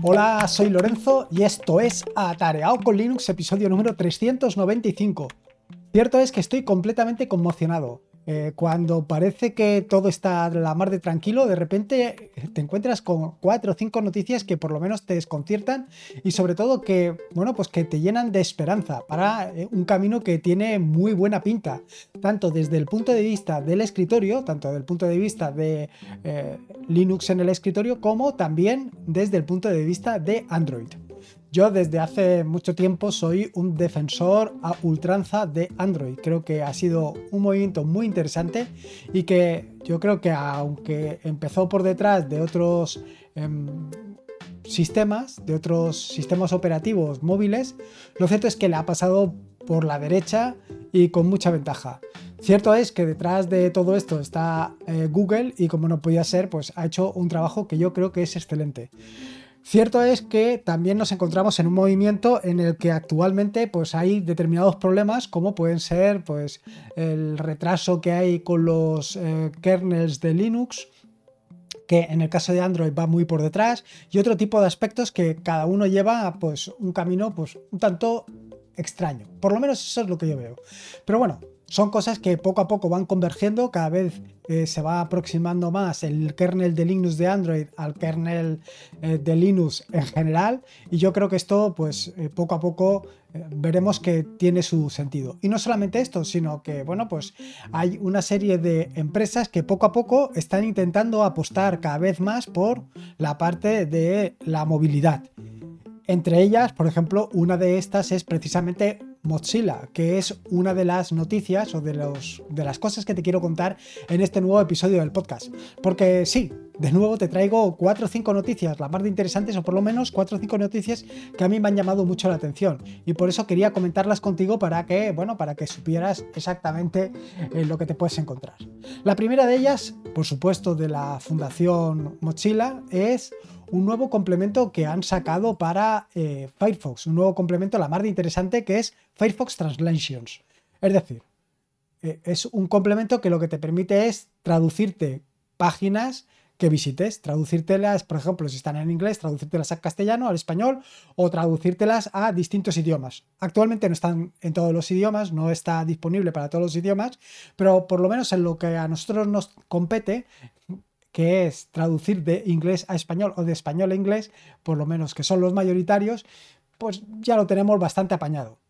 Hola, soy Lorenzo y esto es Atareado con Linux, episodio número 395. Cierto es que estoy completamente conmocionado. Eh, cuando parece que todo está la mar de tranquilo, de repente te encuentras con cuatro o cinco noticias que por lo menos te desconciertan y sobre todo que, bueno, pues que te llenan de esperanza para eh, un camino que tiene muy buena pinta, tanto desde el punto de vista del escritorio, tanto desde el punto de vista de eh, Linux en el escritorio, como también desde el punto de vista de Android. Yo desde hace mucho tiempo soy un defensor a ultranza de Android. Creo que ha sido un movimiento muy interesante y que yo creo que aunque empezó por detrás de otros em, sistemas, de otros sistemas operativos móviles, lo cierto es que le ha pasado por la derecha y con mucha ventaja. Cierto es que detrás de todo esto está eh, Google y como no podía ser, pues ha hecho un trabajo que yo creo que es excelente. Cierto es que también nos encontramos en un movimiento en el que actualmente pues, hay determinados problemas como pueden ser pues, el retraso que hay con los eh, kernels de Linux, que en el caso de Android va muy por detrás, y otro tipo de aspectos que cada uno lleva pues, un camino pues, un tanto extraño. Por lo menos eso es lo que yo veo. Pero bueno, son cosas que poco a poco van convergiendo, cada vez eh, se va aproximando más el kernel de Linux de Android al kernel eh, de Linux en general y yo creo que esto pues eh, poco a poco veremos que tiene su sentido. Y no solamente esto, sino que bueno pues hay una serie de empresas que poco a poco están intentando apostar cada vez más por la parte de la movilidad. Entre ellas, por ejemplo, una de estas es precisamente Mozilla, que es una de las noticias o de, los, de las cosas que te quiero contar en este nuevo episodio del podcast. Porque sí, de nuevo te traigo cuatro o cinco noticias, la más interesantes, o por lo menos cuatro o cinco noticias que a mí me han llamado mucho la atención. Y por eso quería comentarlas contigo para que, bueno, para que supieras exactamente eh, lo que te puedes encontrar. La primera de ellas, por supuesto, de la Fundación Mozilla, es un nuevo complemento que han sacado para eh, Firefox, un nuevo complemento la más de interesante que es Firefox Translations. Es decir, eh, es un complemento que lo que te permite es traducirte páginas que visites, traducírtelas, por ejemplo, si están en inglés, traducírtelas al castellano, al español o traducírtelas a distintos idiomas. Actualmente no están en todos los idiomas, no está disponible para todos los idiomas, pero por lo menos en lo que a nosotros nos compete, que es traducir de inglés a español o de español a inglés, por lo menos que son los mayoritarios, pues ya lo tenemos bastante apañado.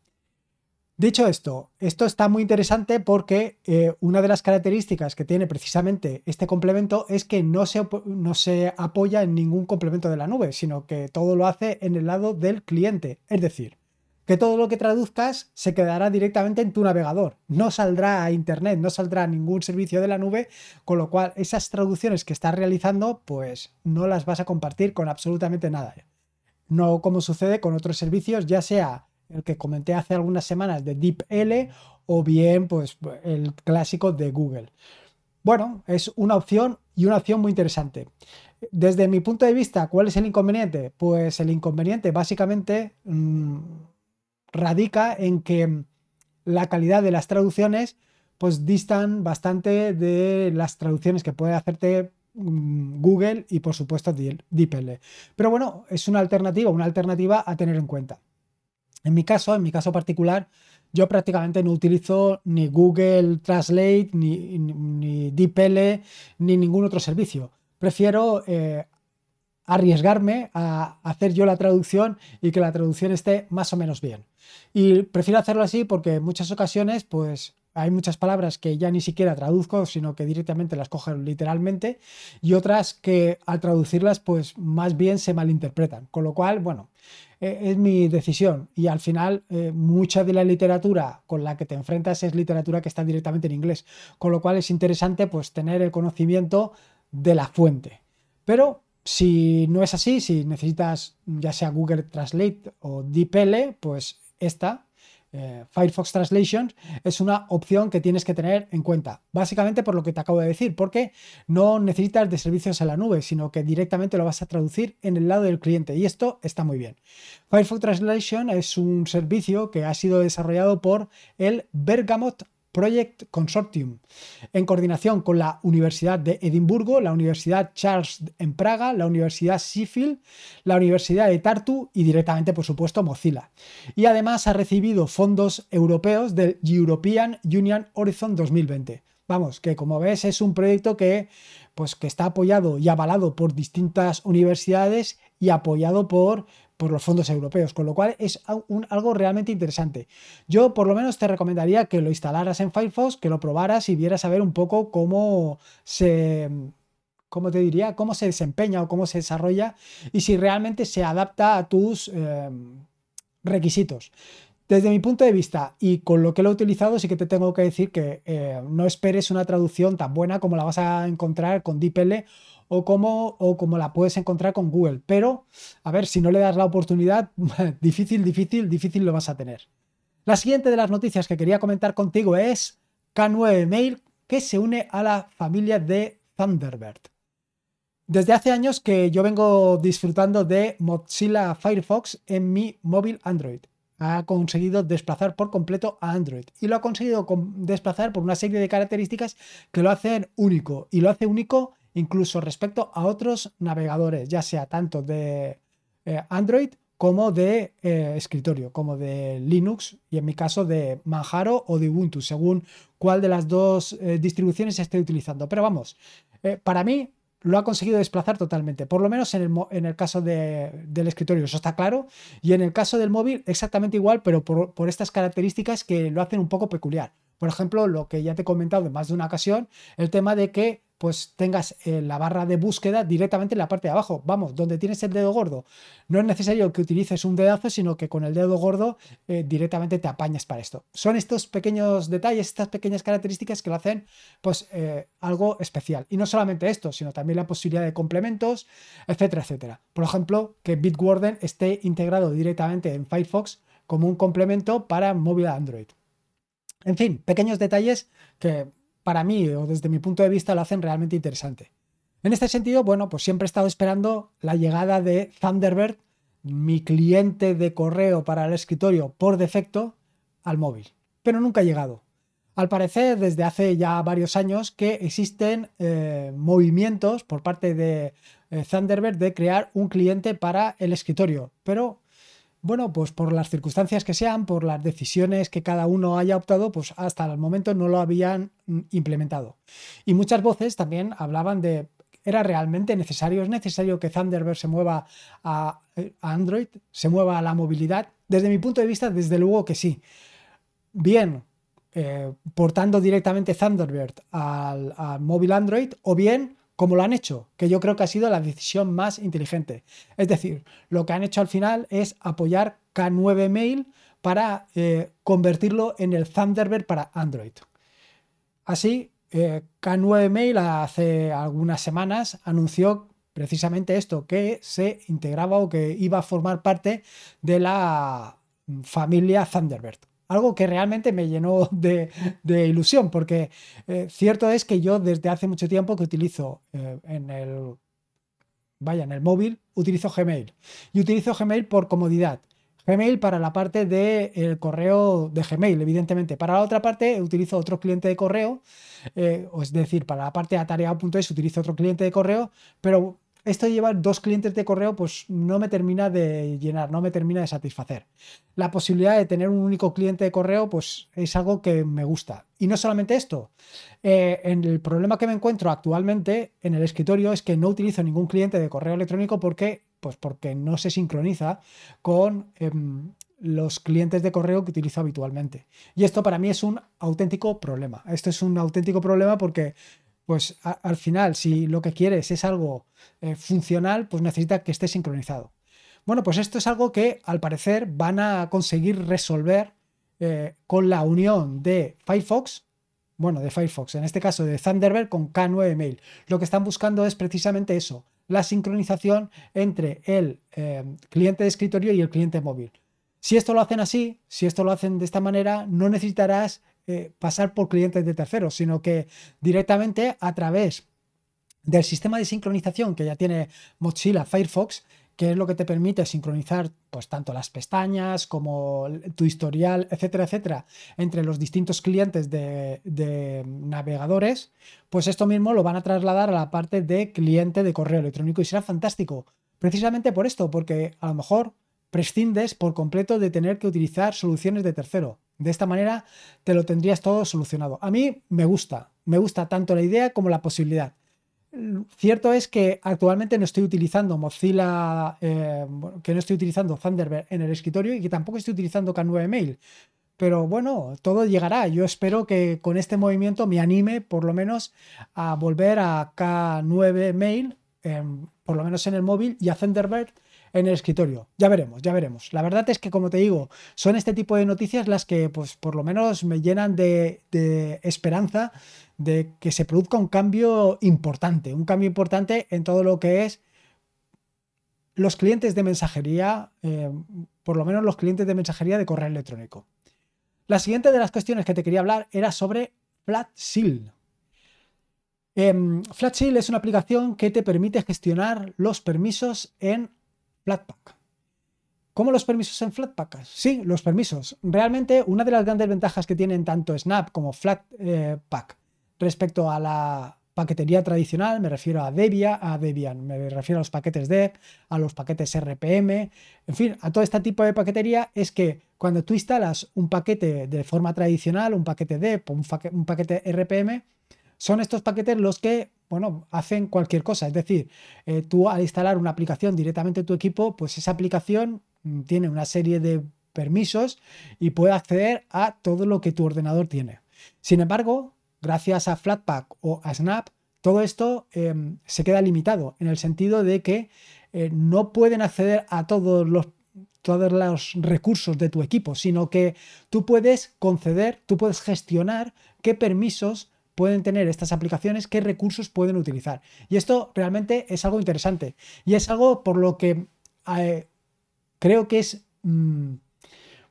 Dicho esto, esto está muy interesante porque eh, una de las características que tiene precisamente este complemento es que no se, no se apoya en ningún complemento de la nube, sino que todo lo hace en el lado del cliente. Es decir, que todo lo que traduzcas se quedará directamente en tu navegador, no saldrá a internet, no saldrá a ningún servicio de la nube, con lo cual esas traducciones que estás realizando, pues no las vas a compartir con absolutamente nada. No como sucede con otros servicios, ya sea el que comenté hace algunas semanas de DeepL o bien pues el clásico de Google. Bueno, es una opción y una opción muy interesante. Desde mi punto de vista, ¿cuál es el inconveniente? Pues el inconveniente básicamente mm, radica en que la calidad de las traducciones pues distan bastante de las traducciones que puede hacerte mm, Google y por supuesto DeepL. Pero bueno, es una alternativa, una alternativa a tener en cuenta. En mi caso, en mi caso particular, yo prácticamente no utilizo ni Google Translate, ni, ni, DeepL, ni ningún otro servicio. Prefiero eh, arriesgarme a hacer yo la traducción y que la traducción esté más o menos bien. Y prefiero hacerlo así porque en muchas ocasiones, pues hay muchas palabras que ya ni siquiera traduzco, sino que directamente las cojo literalmente, y otras que al traducirlas, pues más bien se malinterpretan. Con lo cual, bueno, eh, es mi decisión. Y al final, eh, mucha de la literatura con la que te enfrentas es literatura que está directamente en inglés. Con lo cual es interesante, pues, tener el conocimiento de la fuente. Pero si no es así, si necesitas ya sea Google Translate o DeepL, pues esta, eh, Firefox Translation, es una opción que tienes que tener en cuenta. Básicamente por lo que te acabo de decir, porque no necesitas de servicios en la nube, sino que directamente lo vas a traducir en el lado del cliente y esto está muy bien. Firefox Translation es un servicio que ha sido desarrollado por el Bergamot Project Consortium, en coordinación con la Universidad de Edimburgo, la Universidad Charles en Praga, la Universidad Sheffield, la Universidad de Tartu y directamente, por supuesto, Mozilla. Y además ha recibido fondos europeos del European Union Horizon 2020. Vamos, que como ves es un proyecto que, pues, que está apoyado y avalado por distintas universidades y apoyado por, por los fondos europeos, con lo cual es algo realmente interesante. Yo por lo menos te recomendaría que lo instalaras en Firefox, que lo probaras y vieras a ver un poco cómo se, cómo te diría, cómo se desempeña o cómo se desarrolla y si realmente se adapta a tus eh, requisitos. Desde mi punto de vista y con lo que lo he utilizado, sí que te tengo que decir que eh, no esperes una traducción tan buena como la vas a encontrar con DeepL o como, o como la puedes encontrar con Google. Pero, a ver, si no le das la oportunidad, difícil, difícil, difícil lo vas a tener. La siguiente de las noticias que quería comentar contigo es K9 Mail, que se une a la familia de Thunderbird. Desde hace años que yo vengo disfrutando de Mozilla Firefox en mi móvil Android ha conseguido desplazar por completo a Android y lo ha conseguido desplazar por una serie de características que lo hacen único y lo hace único incluso respecto a otros navegadores, ya sea tanto de eh, Android como de eh, escritorio, como de Linux y en mi caso de Manjaro o de Ubuntu, según cuál de las dos eh, distribuciones esté utilizando. Pero vamos, para mí lo ha conseguido desplazar totalmente, por lo menos en el, caso del escritorio, eso está claro, y en el caso del móvil exactamente igual, pero por estas características que lo hacen un poco peculiar. Por ejemplo, lo que ya te he comentado en más de una ocasión, el tema de que pues tengas eh, la barra de búsqueda directamente en la parte de abajo. Vamos, donde tienes el dedo gordo. No es necesario que utilices un dedazo, sino que con el dedo gordo eh, directamente te apañas para esto. Son estos pequeños detalles, estas pequeñas características que lo hacen pues eh, algo especial. Y no solamente esto, sino también la posibilidad de complementos, etcétera, etcétera. Por ejemplo, que Bitwarden esté integrado directamente en Firefox como un complemento para móvil Android. En fin, pequeños detalles que para mí o desde mi punto de vista lo hacen realmente interesante. En este sentido, bueno, pues siempre he estado esperando la llegada de Thunderbird, mi cliente de correo para el escritorio por defecto, al móvil. Pero nunca ha llegado. Al parecer, desde hace ya varios años que existen eh, movimientos por parte de eh, Thunderbird de crear un cliente para el escritorio, pero bueno, pues por las circunstancias que sean, por las decisiones que cada uno haya optado, pues hasta el momento no lo habían mm, implementado. Y muchas voces también hablaban de, ¿era realmente necesario? ¿Es necesario que Thunderbird se mueva a, eh, Android, se mueva a la movilidad? Desde mi punto de vista, desde luego que sí. Bien, eh, portando directamente Thunderbird al, al móvil Android o bien como lo han hecho, que yo creo que ha sido la decisión más inteligente. Es decir, lo que han hecho al final es apoyar K9 Mail para eh, convertirlo en el Thunderbird para Android. Así, eh, K9 Mail hace algunas semanas anunció precisamente esto, que se integraba o que iba a formar parte de la familia Thunderbird algo que realmente me llenó de, ilusión, porque eh, cierto es que yo desde hace mucho tiempo que utilizo eh, en el, vaya, en el móvil, utilizo Gmail. Y utilizo Gmail por comodidad. Gmail para la parte del correo de Gmail, evidentemente. Para la otra parte utilizo otro cliente de correo, eh, es decir, para la parte de atareado.es utilizo otro cliente de correo, pero esto de llevar dos clientes de correo pues no me termina de llenar, no me termina de satisfacer. La posibilidad de tener un único cliente de correo pues es algo que me gusta. Y no solamente esto, eh, en el problema que me encuentro actualmente en el escritorio es que no utilizo ningún cliente de correo electrónico porque, pues porque no se sincroniza con... Em, los clientes de correo que utilizo habitualmente. Y esto para mí es un auténtico problema. Esto es un auténtico problema porque pues al final, si lo que quieres es algo eh, funcional, pues necesita que esté sincronizado. Bueno, pues esto es algo que al parecer van a conseguir resolver eh, con la unión de Firefox, bueno, de Firefox, en este caso de Thunderbird con K9 Mail. Lo que están buscando es precisamente eso, la sincronización entre el eh, cliente de escritorio y el cliente móvil. Si esto lo hacen así, si esto lo hacen de esta manera, no necesitarás eh, pasar por clientes de terceros, sino que directamente a través del sistema de sincronización que ya tiene Mozilla Firefox, que es lo que te permite sincronizar pues tanto las pestañas como tu historial, etcétera, etcétera, entre los distintos clientes de, de, navegadores, pues esto mismo lo van a trasladar a la parte de cliente de correo electrónico y será fantástico. Precisamente por esto, porque a lo mejor prescindes por completo de tener que utilizar soluciones de tercero. De esta manera te lo tendrías todo solucionado. A mí me gusta, me gusta tanto la idea como la posibilidad. Cierto es que actualmente no estoy utilizando Mozilla, eh, que no estoy utilizando Thunderbird en el escritorio y que tampoco estoy utilizando K9 Mail. Pero bueno, todo llegará. Yo espero que con este movimiento me anime por lo menos a volver a K9 Mail, por lo menos en el móvil, y a Thunderbird en el escritorio. Ya veremos, ya veremos. La verdad es que, como te digo, son este tipo de noticias las que, pues, por lo menos me llenan de, esperanza de que se produzca un cambio importante, un cambio importante en todo lo que es los clientes de mensajería, eh, por lo menos los clientes de mensajería de correo electrónico. La siguiente de las cuestiones que te quería hablar era sobre FlatSeal. Eh, FlatSeal es una aplicación que te permite gestionar los permisos en Flatpak. ¿Cómo los permisos en Flatpak? Sí, los permisos. Realmente una de las grandes ventajas que tienen tanto Snap como Flatpak respecto a la paquetería tradicional, me refiero a Debian, a Debian, me refiero a los paquetes Dev, a los paquetes RPM, en fin, a todo este tipo de paquetería, es que cuando tú instalas un paquete de forma tradicional, un paquete Dev o un paquete RPM, son estos paquetes los que bueno, hacen cualquier cosa. Es decir, eh, tú al instalar una aplicación directamente en tu equipo, pues esa aplicación mm, tiene una serie de permisos y puede acceder a todo lo que tu ordenador tiene. Sin embargo, gracias a Flatpak o a Snap, todo esto em, se queda limitado en el sentido de que eh, no pueden acceder a todos los todos los recursos de tu equipo, sino que tú puedes conceder, tú puedes gestionar qué permisos pueden tener estas aplicaciones, qué recursos pueden utilizar. Y esto realmente es algo interesante. Y es algo por lo que eh, creo que es mm,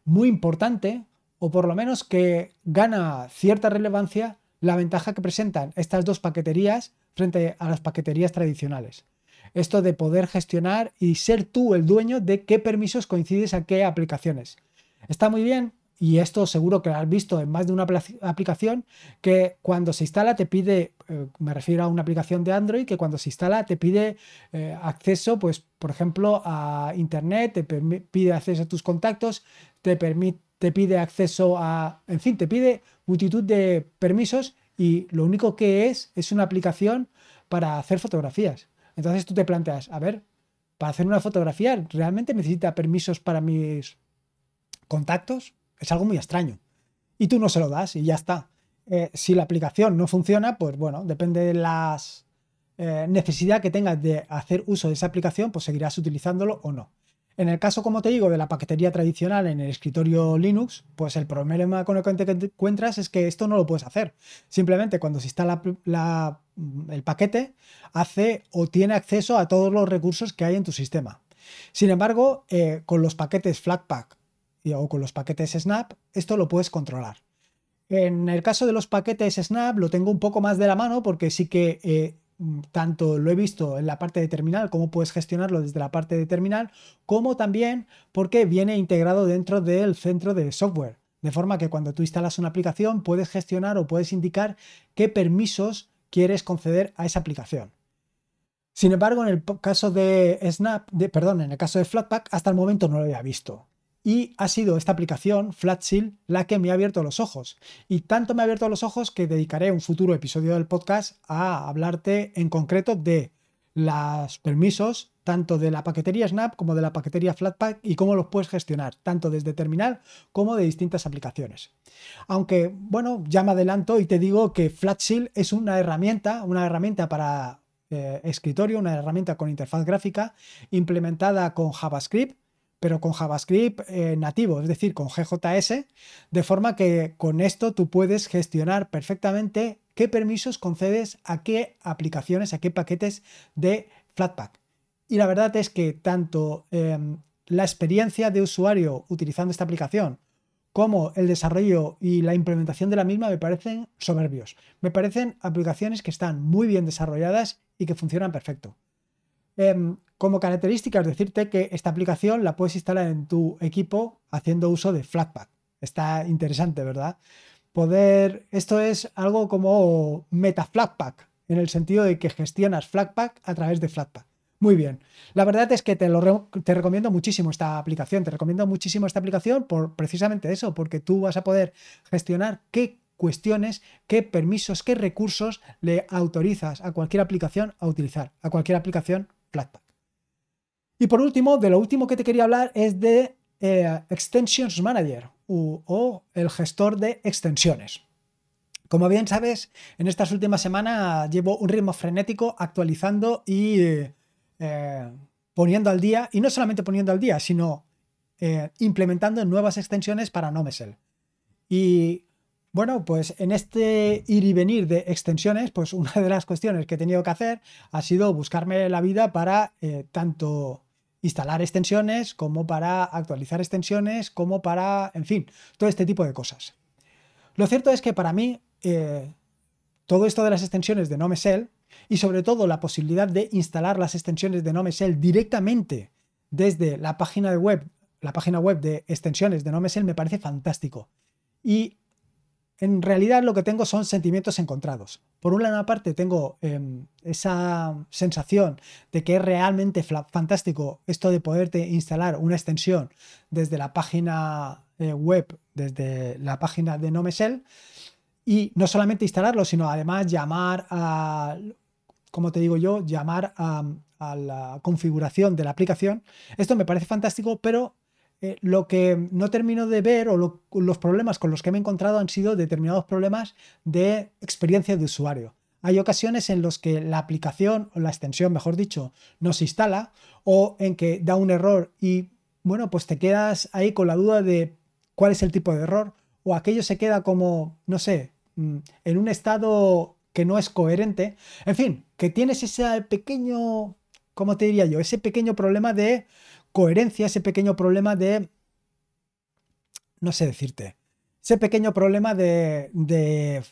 muy importante, o por lo menos que gana cierta relevancia, la ventaja que presentan estas dos paqueterías frente a las paqueterías tradicionales. Esto de poder gestionar y ser tú el dueño de qué permisos coincides a qué aplicaciones. Está muy bien y esto seguro que lo has visto en más de una aplicación, que cuando se instala te pide, eh, me refiero a una aplicación de Android, que cuando se instala te pide eh, acceso, pues, por ejemplo, a Internet, te pide acceso a tus contactos, te, te pide acceso a, en fin, te pide multitud de permisos y lo único que es es una aplicación para hacer fotografías. Entonces tú te planteas, a ver, para hacer una fotografía, ¿realmente necesita permisos para mis contactos? Es algo muy extraño. Y tú no se lo das y ya está. Eh, si la aplicación no funciona, pues bueno, depende de la eh, necesidad que tengas de hacer uso de esa aplicación, pues seguirás utilizándolo o no. En el caso, como te digo, de la paquetería tradicional en el escritorio Linux, pues el problema con el que te encuentras es que esto no lo puedes hacer. Simplemente cuando se instala el paquete, hace o tiene acceso a todos los recursos que hay en tu sistema. Sin embargo, eh, con los paquetes Flatpak o con los paquetes Snap, esto lo puedes controlar. En el caso de los paquetes Snap lo tengo un poco más de la mano porque sí que eh, tanto lo he visto en la parte de terminal, cómo puedes gestionarlo desde la parte de terminal, como también porque viene integrado dentro del centro de software. De forma que cuando tú instalas una aplicación puedes gestionar o puedes indicar qué permisos quieres conceder a esa aplicación. Sin embargo, en el caso de Snap, de, perdón, en el caso de Flatpak, hasta el momento no lo había visto. Y ha sido esta aplicación, FlatSeal, la que me ha abierto los ojos. Y tanto me ha abierto los ojos que dedicaré un futuro episodio del podcast a hablarte en concreto de los permisos, tanto de la paquetería Snap como de la paquetería Flatpak y cómo los puedes gestionar, tanto desde terminal como de distintas aplicaciones. Aunque, bueno, ya me adelanto y te digo que FlatSeal es una herramienta, una herramienta para eh, escritorio, una herramienta con interfaz gráfica implementada con JavaScript pero con JavaScript eh, nativo, es decir, con GJS, de forma que con esto tú puedes gestionar perfectamente qué permisos concedes a qué aplicaciones, a qué paquetes de Flatpak. Y la verdad es que tanto em, la experiencia de usuario utilizando esta aplicación como el desarrollo y la implementación de la misma me parecen soberbios. Me parecen aplicaciones que están muy bien desarrolladas y que funcionan perfecto. Em, como características, decirte que esta aplicación la puedes instalar en tu equipo haciendo uso de Flatpak. Está interesante, ¿verdad? Poder, esto es algo como Meta Flatpak, en el sentido de que gestionas Flatpak a través de Flatpak. Muy bien. La verdad es que te, lo te recomiendo muchísimo esta aplicación. Te recomiendo muchísimo esta aplicación por precisamente eso, porque tú vas a poder gestionar qué cuestiones, qué permisos, qué recursos le autorizas a cualquier aplicación a utilizar, a cualquier aplicación Flatpak. Y por último, de lo último que te quería hablar es de eh, Extensions Manager o el gestor de extensiones. Como bien sabes, en estas últimas semanas llevo un ritmo frenético actualizando y eh, poniendo al día, y no solamente poniendo al día, sino eh, implementando nuevas extensiones para Nomesel. Y bueno, pues en este ir y venir de extensiones, pues una de las cuestiones que he tenido que hacer ha sido buscarme la vida para tanto instalar extensiones, como para actualizar extensiones, como para, en fin, todo este tipo de cosas. Lo cierto es que para mí eh, todo esto de las extensiones de NomeSell y sobre todo la posibilidad de instalar las extensiones de NomeSell directamente desde la página de web, la página web de extensiones de NomeSell me parece fantástico. Y en realidad lo que tengo son sentimientos encontrados. Por una parte tengo em, esa sensación de que es realmente fantástico esto de poderte instalar una extensión desde la página eh, web, desde la página de NoMesel, y no solamente instalarlo, sino además llamar a, como te digo yo, llamar a la configuración de la aplicación. Esto me parece fantástico, pero eh, lo que no termino de ver o los problemas con los que me he encontrado han sido determinados problemas de experiencia de usuario. Hay ocasiones en los que la aplicación o la extensión, mejor dicho, no se instala o en que da un error y bueno, pues te quedas ahí con la duda de cuál es el tipo de error o aquello se queda como, no sé, mm, en un estado que no es coherente. En fin, que tienes ese pequeño, ¿cómo te diría yo? Ese pequeño problema de coherencia, ese pequeño problema de... No sé decirte. Ese pequeño problema de, de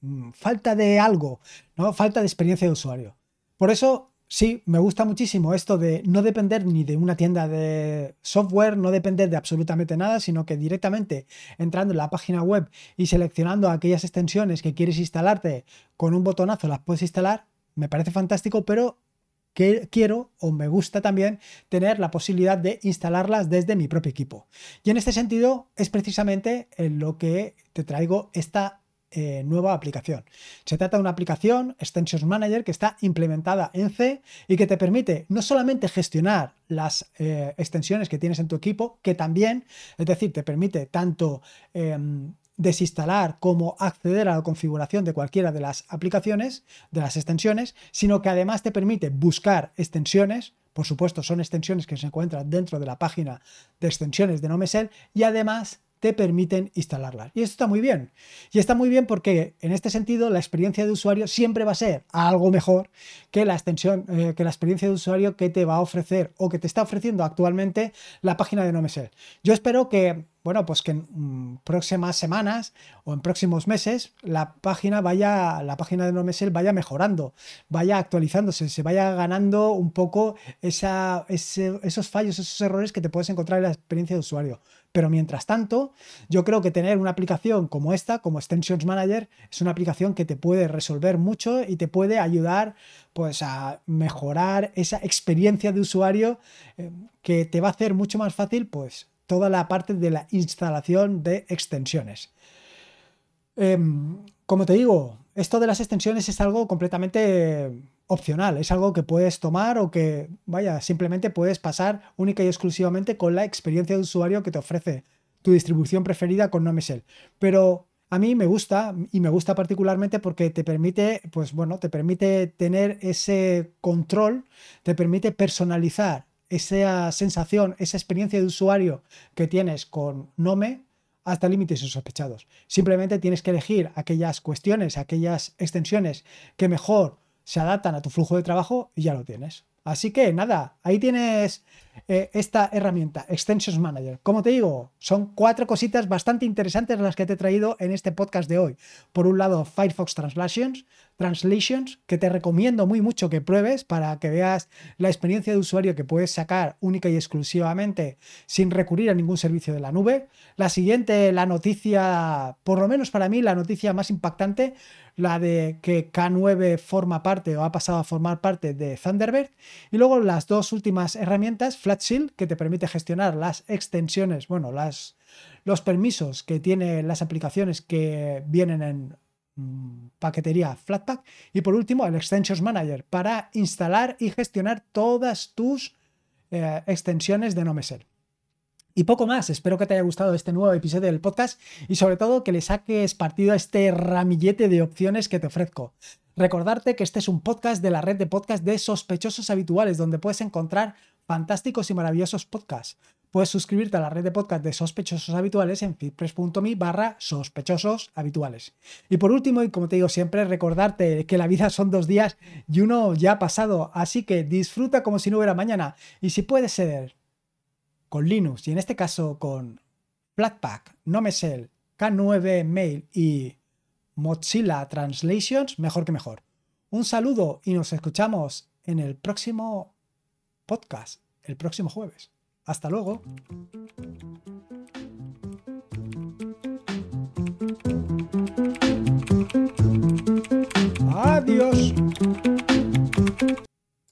mm, falta de algo, ¿no? Falta de experiencia de usuario. Por eso, sí, me gusta muchísimo esto de no depender ni de una tienda de software, no depender de absolutamente nada, sino que directamente entrando en la página web y seleccionando aquellas extensiones que quieres instalarte con un botonazo las puedes instalar. Me parece fantástico, pero que quiero o me gusta también tener la posibilidad de instalarlas desde mi propio equipo. Y en este sentido es precisamente en lo que te traigo esta eh, nueva aplicación. Se trata de una aplicación Extensions Manager que está implementada en C y que te permite no solamente gestionar las eh, extensiones que tienes en tu equipo, que también, es decir, te permite tanto em, desinstalar como acceder a la configuración de cualquiera de las aplicaciones, de las extensiones, sino que además te permite buscar extensiones, por supuesto son extensiones que se encuentran dentro de la página de extensiones de Nomesel y además te permiten instalarlas. Y esto está muy bien. Y está muy bien porque en este sentido la experiencia de usuario siempre va a ser algo mejor que la extensión, eh, que la experiencia de usuario que te va a ofrecer o que te está ofreciendo actualmente la página de Nomesel. Yo espero que bueno, pues que en mm, próximas semanas o en próximos meses la página vaya, la página de NoMesel vaya mejorando, vaya actualizándose, se vaya ganando un poco esa, esos fallos, esos errores que te puedes encontrar en la experiencia de usuario. Pero mientras tanto, yo creo que tener una aplicación como esta, como Extensions Manager, es una aplicación que te puede resolver mucho y te puede ayudar pues a mejorar esa experiencia de usuario eh, que te va a hacer mucho más fácil pues toda la parte de la instalación de extensiones. Em, como te digo, esto de las extensiones es algo completamente opcional, es algo que puedes tomar o que, vaya, simplemente puedes pasar única y exclusivamente con la experiencia de usuario que te ofrece tu distribución preferida con NoMesel. Pero a mí me gusta y me gusta particularmente porque te permite, pues bueno, te permite tener ese control, te permite personalizar esa sensación, esa experiencia de usuario que tienes con Nome hasta límites sospechados. Simplemente tienes que elegir aquellas cuestiones, aquellas extensiones que mejor se adaptan a tu flujo de trabajo y ya lo tienes. Así que nada, ahí tienes eh, esta herramienta, Extensions Manager. Como te digo, son cuatro cositas bastante interesantes las que te he traído en este podcast de hoy. Por un lado, Firefox Translations, Translations, que te recomiendo muy mucho que pruebes para que veas la experiencia de usuario que puedes sacar única y exclusivamente sin recurrir a ningún servicio de la nube. La siguiente, la noticia, por lo menos para mí, la noticia más impactante, la de que K9 forma parte o ha pasado a formar parte de Thunderbird. Y luego las dos últimas herramientas, FlatShield, que te permite gestionar las extensiones, bueno, las, los permisos que tienen las aplicaciones que vienen en mm, paquetería Flatpak. Y por último, el Extensions Manager para instalar y gestionar todas tus eh, extensiones de NoMesel. Y poco más, espero que te haya gustado este nuevo episodio del podcast y sobre todo que le saques partido a este ramillete de opciones que te ofrezco. Recordarte que este es un podcast de la red de podcast de sospechosos habituales donde puedes encontrar fantásticos y maravillosos podcasts. Puedes suscribirte a la red de podcast de sospechosos habituales en feedpress.me barra sospechosos habituales. Y por último, y como te digo siempre, recordarte que la vida son dos días y uno ya ha pasado, así que disfruta como si no hubiera mañana. Y si puede ser con Linux y en este caso con Flatpak, Nomesel, K9 Mail y Mozilla Translations, mejor que mejor. Un saludo y nos escuchamos en el próximo podcast, el próximo jueves. Hasta luego. Adiós.